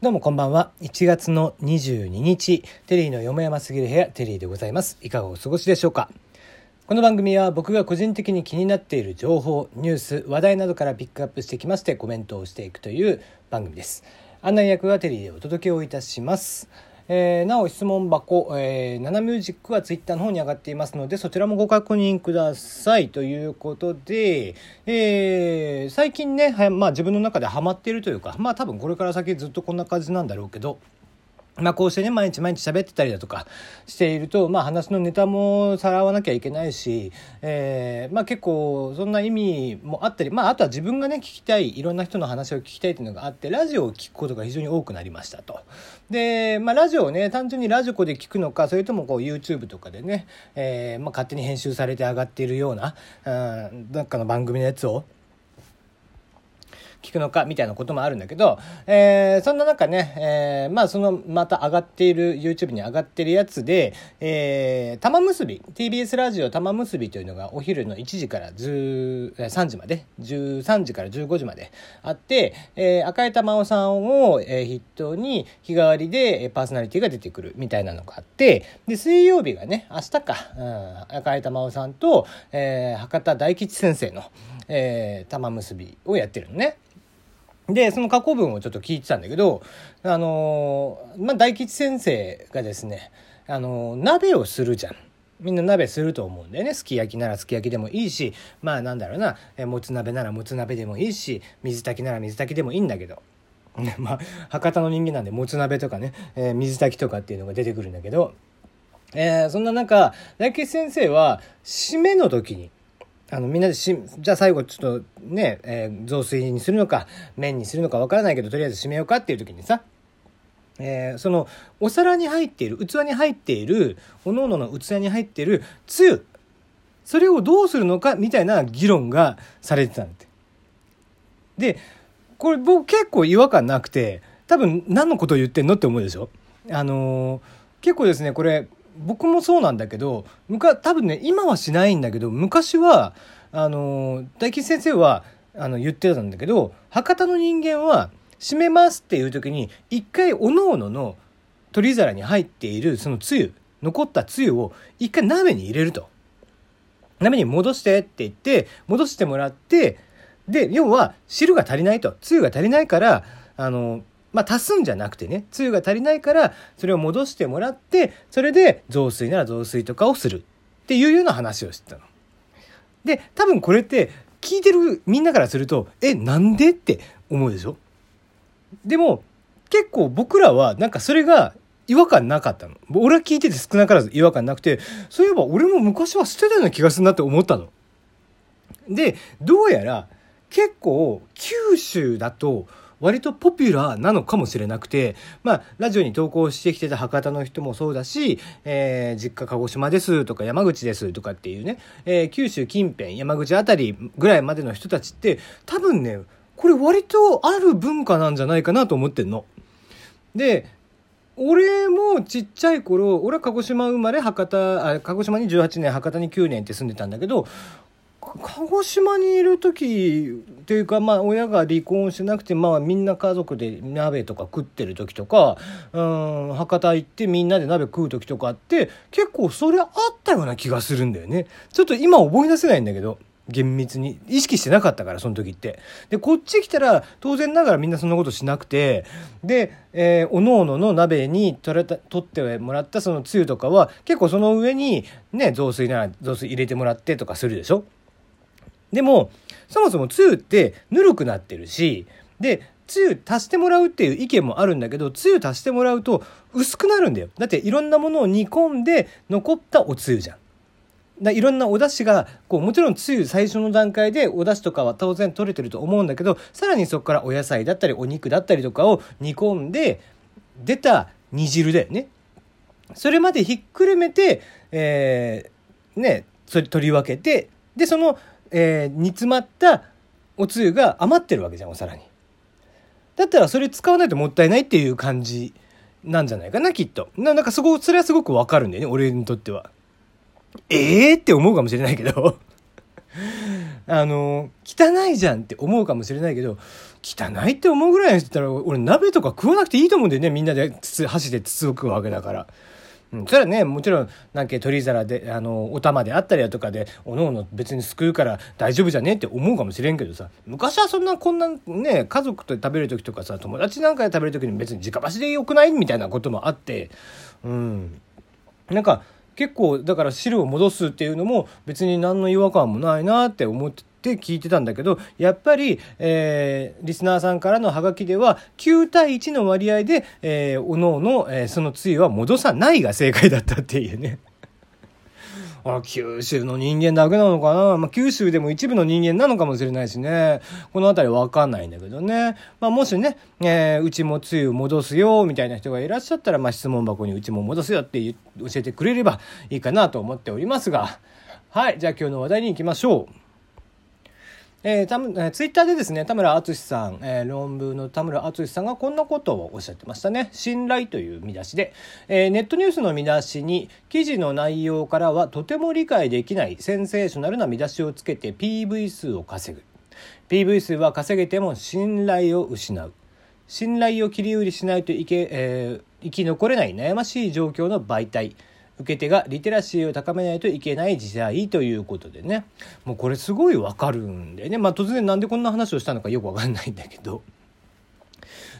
どうもこんばんは。1月の22日、テリーのよもやますぎる部屋、テリーでございます。いかがお過ごしでしょうか？この番組は僕が個人的に気になっている情報、ニュース、話題などからピックアップしてきましてコメントをしていくという番組です。案内役はテリーでお届けをいたします。えー、なお質問箱、えー、ナナミュージックはツイッターの方に上がっていますので、そちらもご確認ください。ということで、えー、最近ね、まあ自分の中ではまっているというか、まあ多分これから先ずっとこんな感じなんだろうけど、まあこうしてね、毎日毎日喋ってたりだとかしていると、まあ話のネタもさらわなきゃいけないし、えー、まあ結構そんな意味もあったり、まああとは自分がね、聞きたい、いろんな人の話を聞きたいっていうのがあって、ラジオを聞くことが非常に多くなりましたと。で、まあラジオをね、単純にラジコで聞くのか、それともこう YouTube とかでね、えー、まあ勝手に編集されて上がっているような、うん、なんかの番組のやつを、聞くのかみたいなこともあるんだけど、えー、そんな中ね、えー、まあそのまた上がっている YouTube に上がってるやつで、えー、玉結び TBS ラジオ玉結びというのがお昼の1時から3時まで13時から15時まであって、えー、赤井玉緒さんを、筆頭に日替わりでパーソナリティが出てくるみたいなのがあってで水曜日がね明日か、うん、赤井玉緒さんと、えー、博多大吉先生の、えー、玉結びをやってるのね。で、その過去文をちょっと聞いてたんだけど、あのー、まあ、大吉先生がですね、あのー、鍋をするじゃん。みんな鍋すると思うんだよね。すき焼きならすき焼きでもいいし、まあなんだろうな、えもつ鍋ならもつ鍋でもいいし、水炊きなら水炊きでもいいんだけど。まあ、博多の人間なんで、もつ鍋とかね、えー、水炊きとかっていうのが出てくるんだけど、えー、そんな中、大吉先生は、締めの時に、あの、みんなでし、じゃあ最後ちょっとね、えー、雑炊にするのか、麺にするのかわからないけど、とりあえず締めようかっていう時にさ、えー、その、お皿に入っている、器に入っている、おのおのの器に入っているつゆ、それをどうするのかみたいな議論がされてたんだって。で、これ僕結構違和感なくて、多分何のことを言ってんのって思うでしょ？あのー、結構ですね、これ、僕もそうなんだけど多分ね今はしないんだけど昔はあの大吉先生はあの言ってたんだけど博多の人間は閉めますっていう時に一回おのおのの取り皿に入っているそのつゆ残ったつゆを一回鍋に入れると。鍋に戻してって言って戻してもらってで要は汁が足りないとつゆが足りないからあのまあ、足すんじゃなくてね、つゆが足りないから、それを戻してもらって、それで雑炊なら雑炊とかをするっていうような話をしてたの。で、多分これって、聞いてるみんなからすると、え、なんでって思うでしょ？でも、結構僕らは、なんかそれが違和感なかったの。俺は聞いてて少なからず違和感なくて、そういえば俺も昔は捨てたような気がするなって思ったの。で、どうやら結構九州だと割とポピュラーなのかもしれなくて、まあ、ラジオに投稿してきてた博多の人もそうだし、えー、実家鹿児島ですとか山口ですとかっていうね、えー、九州近辺、山口あたりぐらいまでの人たちって、多分ね、これ割とある文化なんじゃないかなと思ってんの。で、俺もちっちゃい頃、俺は鹿児島生まれ、博多、あ、鹿児島に18年、博多に9年って住んでたんだけど、鹿児島にいる時っていうかまあ親が離婚してなくてまあみんな家族で鍋とか食ってる時とかうん博多行ってみんなで鍋食う時とかって結構それあったような気がするんだよね。ちょっと今覚え出せないんだけど厳密に。意識してなかったからその時って。でこっち来たら当然ながらみんなそんなことしなくてで、えー、おのおのの鍋に取れた取ってもらったそのつゆとかは結構その上にね雑炊なら雑炊入れてもらってとかするでしょ。でも、そもそもつゆってぬるくなってるし、で、つゆ足してもらうっていう意見もあるんだけど、つゆ足してもらうと薄くなるんだよ。だっていろんなものを煮込んで残ったおつゆじゃん。だいろんなお出汁がこうもちろんつゆ最初の段階でお出汁とかは当然取れてると思うんだけどさらにそこからお野菜だったりお肉だったりとかを煮込んで出た煮汁だよね。それまでひっくるめて、えー、ね取り分けてでそのえー、煮詰まったおつゆが余ってるわけじゃんお皿に。だったらそれ使わないともったいないっていう感じなんじゃないかなきっと。ななんかそこそれはすごくわかるんだよね俺にとっては。ええー、って思うかもしれないけど あの汚いじゃんって思うかもしれないけど汚いって思うぐらいの人ったら俺鍋とか食わなくていいと思うんだよねみんなで箸で筒を食うわけだから。うん、それはねもちろんなんか取り皿であのお玉であったりだとかでおのおの別にすくうから大丈夫じゃねえって思うかもしれんけどさ。昔はそんなこんなね家族と食べる時とかさ友達なんかで食べる時に別に直箸でよくないみたいなこともあって。うん。なんか結構だから汁を戻すっていうのも別に何の違和感もないなって思ってって聞いてたんだけどやっぱり、えー、リスナーさんからのハガキでは9対1の割合で、えー、おのおの、えー、そのつゆは戻さないが正解だったっていうね。あ九州の人間だけなのかな、まあ、九州でも一部の人間なのかもしれないしねこの辺りわかんないんだけどね、まあ、もしね、えー、うちもつゆ戻すよみたいな人がいらっしゃったら、まあ、質問箱にうちも戻すよって教えてくれればいいかなと思っておりますがはいじゃあ今日の話題に行きましょう。えーたえー、ツイッターでですね田村淳さん、えー、論文の田村淳さんがこんなことをおっしゃってましたね「信頼」という見出しで、えー、ネットニュースの見出しに記事の内容からはとても理解できないセンセーショナルな見出しをつけて PV 数を稼ぐ。PV 数は稼げても信頼を失う。信頼を切り売りしないといけ、えー、生き残れない悩ましい状況の媒体。受け手がリテラシーを高めないといけない時代ということでね。もうこれすごいわかるんでね。まあ突然なんでこんな話をしたのかよくわかんないんだけど。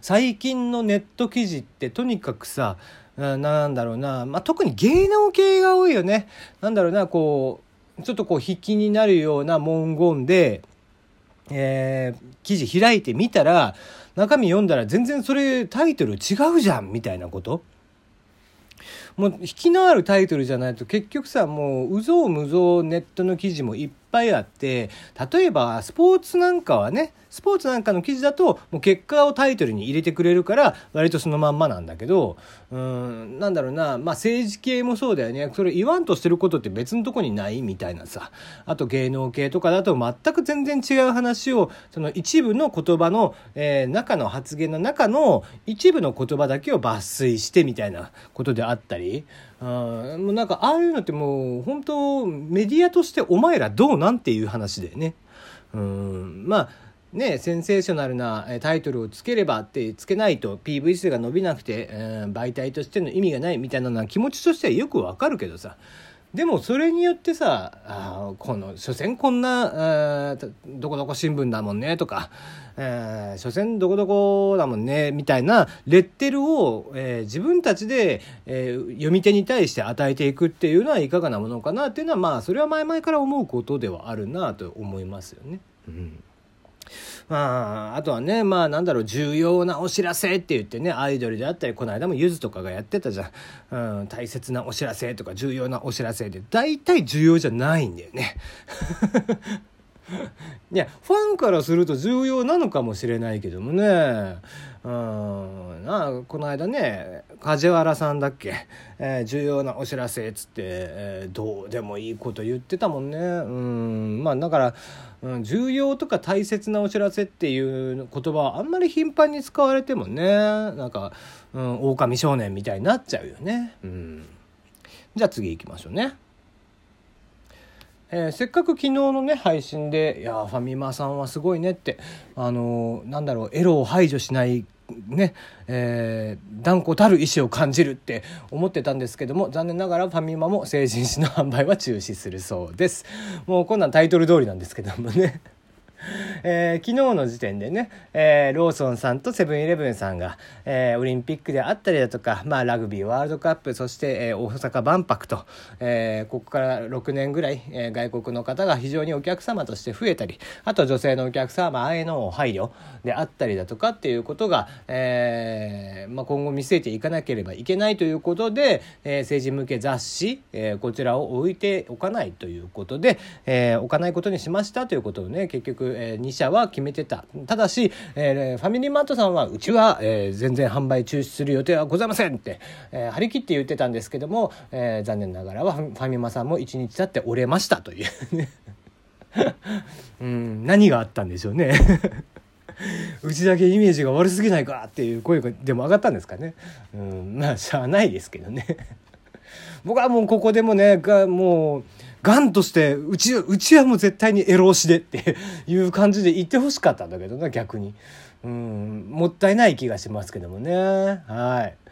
最近のネット記事ってとにかくさなんだろうな、まあ、特に芸能系が多いよね。なんだろうなこうちょっとこう引きになるような文言で、えー、記事開いてみたら中身読んだら全然それタイトル違うじゃんみたいなこと。もう引きのあるタイトルじゃないと結局さもううぞうむぞうネットの記事もいっぱいあって例えばスポーツなんかはねスポーツなんかの記事だともう結果をタイトルに入れてくれるから割とそのまんまなんだけどうんなんだろうなまあ政治系もそうだよね。それ言わんとしてることって別のとこにないみたいなさ。あと芸能系とかだと全く全然違う話をその一部の言葉の、えー、中の発言の中の一部の言葉だけを抜粋してみたいなことであったりあもうなんかああいうのってもう本当メディアとしてお前らどうなんていう話でね。うん。まあね、センセーショナルなタイトルをつければってつけないと PV 数が伸びなくて、えー、媒体としての意味がないみたいなのは気持ちとしてはよくわかるけどさ。でもそれによってさあこの所詮こんなどこどこ新聞だもんねとか、えー、所詮どこどこだもんねみたいなレッテルを、えー、自分たちで、えー、読み手に対して与えていくっていうのはいかがなものかなっていうのはまあそれは前々から思うことではあるなと思いますよね。うんまあ、あとはね、まあなんだろう、重要なお知らせって言ってね、アイドルであったり、この間もゆずとかがやってたじゃん。うん、大切なお知らせとか重要なお知らせで、大体重要じゃないんだよね。いやファンからすると重要なのかもしれないけどもねうんなこの間ね梶原さんだっけ、えー、重要なお知らせっつって、えー、どうでもいいこと言ってたもんね。うん。まあだから、うん、重要とか大切なお知らせっていう言葉はあんまり頻繁に使われてもねなんか、うん、狼少年みたいになっちゃうよね。うん。じゃあ次行きましょうね。えー、せっかく昨日のね配信で「いやファミマさんはすごいね」ってあのー、なんだろうエロを排除しないねえー、断固たる意志を感じるって思ってたんですけども残念ながらファミマも成人誌の販売は中止するそうです。もうこんなんタイトル通りなんですけどもね。えー、昨日の時点でね、えー、ローソンさんとセブンイレブンさんが、えー、オリンピックであったりだとか、まあ、ラグビーワールドカップそして、え、大阪万博と、え、ここから6年ぐらい、え、外国の方が非常にお客様として増えたりあと女性のお客様への配慮であったりだとかっていうことが、えまあ、今後見据えていかなければいけないということで、え、政治向け雑誌、え、こちらを置いておかないということで、え、置かないことにしましたということをね結局えー、2社は決めてた。ただし、えー、ファミリーマートさんはうちは、えー、全然販売中止する予定はございませんって、えー、張り切って言ってたんですけども、えー、残念ながらはファミマさんも1日経って折れましたという。うん何があったんでしょうね。うちだけイメージが悪すぎないかっていう声がでも上がったんですかね。うんまあしゃあないですけどね。僕はもうここでもねがもうガンとしてうちうちはもう絶対にエロ押しでって いう感じで言ってほしかったんだけどな逆に。うんもったいない気がしますけどもね。はい。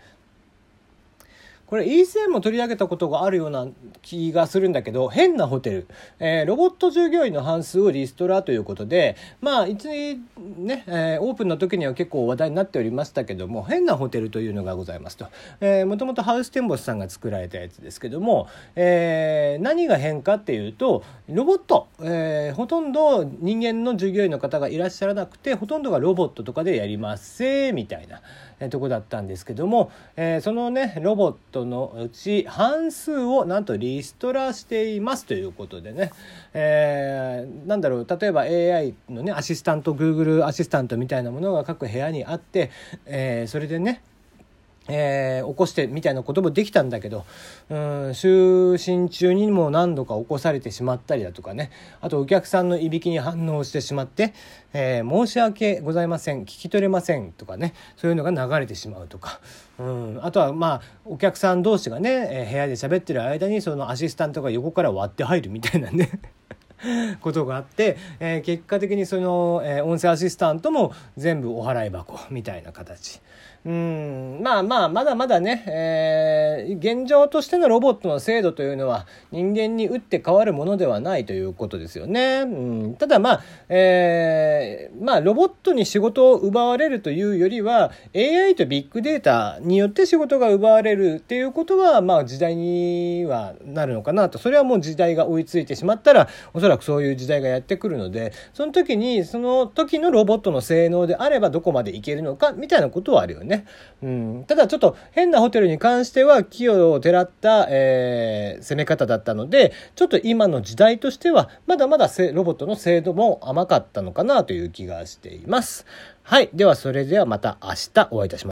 これ以前も取り上げたことがあるような気がするんだけど変なホテル、えー、ロボット従業員の半数をリストラということでまあ一ね、えー、オープンの時には結構話題になっておりましたけども変なホテルというのがございますと、え、もともとハウステンボスさんが作られたやつですけども、えー、何が変かっていうとロボット、えー、ほとんど人間の従業員の方がいらっしゃらなくてほとんどがロボットとかでやりますせみたいな、とこだったんですけども、えー、そのねロボットのうち半数をなんとリストラしていますということでね、えー、なんだろう例えば AI のねアシスタント Google アシスタントみたいなものが各部屋にあって、えー、それでねえー、起こしてみたいなこともできたんだけど、うん、就寝中にも何度か起こされてしまったりだとかね、あとお客さんのいびきに反応してしまって、えー、申し訳ございません、聞き取れませんとかね、そういうのが流れてしまうとか、うん、あとはまあ、お客さん同士がね、えー、部屋で喋ってる間にそのアシスタントが横から割って入るみたいなね。ことがあって、えー、結果的にその、えー、音声アシスタントも全部お払い箱みたいな形。うん、まあまあ、まだまだね、えー、現状としてのロボットの精度というのは人間に打って変わるものではないということですよね。うん、ただまあ、えー、まあ、ロボットに仕事を奪われるというよりは、AI とビッグデータによって仕事が奪われるっていうことは、まあ、時代にはなるのかなと。それはもう時代が追いついてしまったら、おそらくそういう時代がやってくるので、その時に、その時のロボットの性能であればどこまでいけるのか、みたいなことはあるよね。ね。うん。ただちょっと変なホテルに関しては、器用をてらった、えー、攻め方だったので、ちょっと今の時代としては、まだまだロボットの精度も甘かったのかなという気がしています。はい。では、それではまた明日お会いいたします。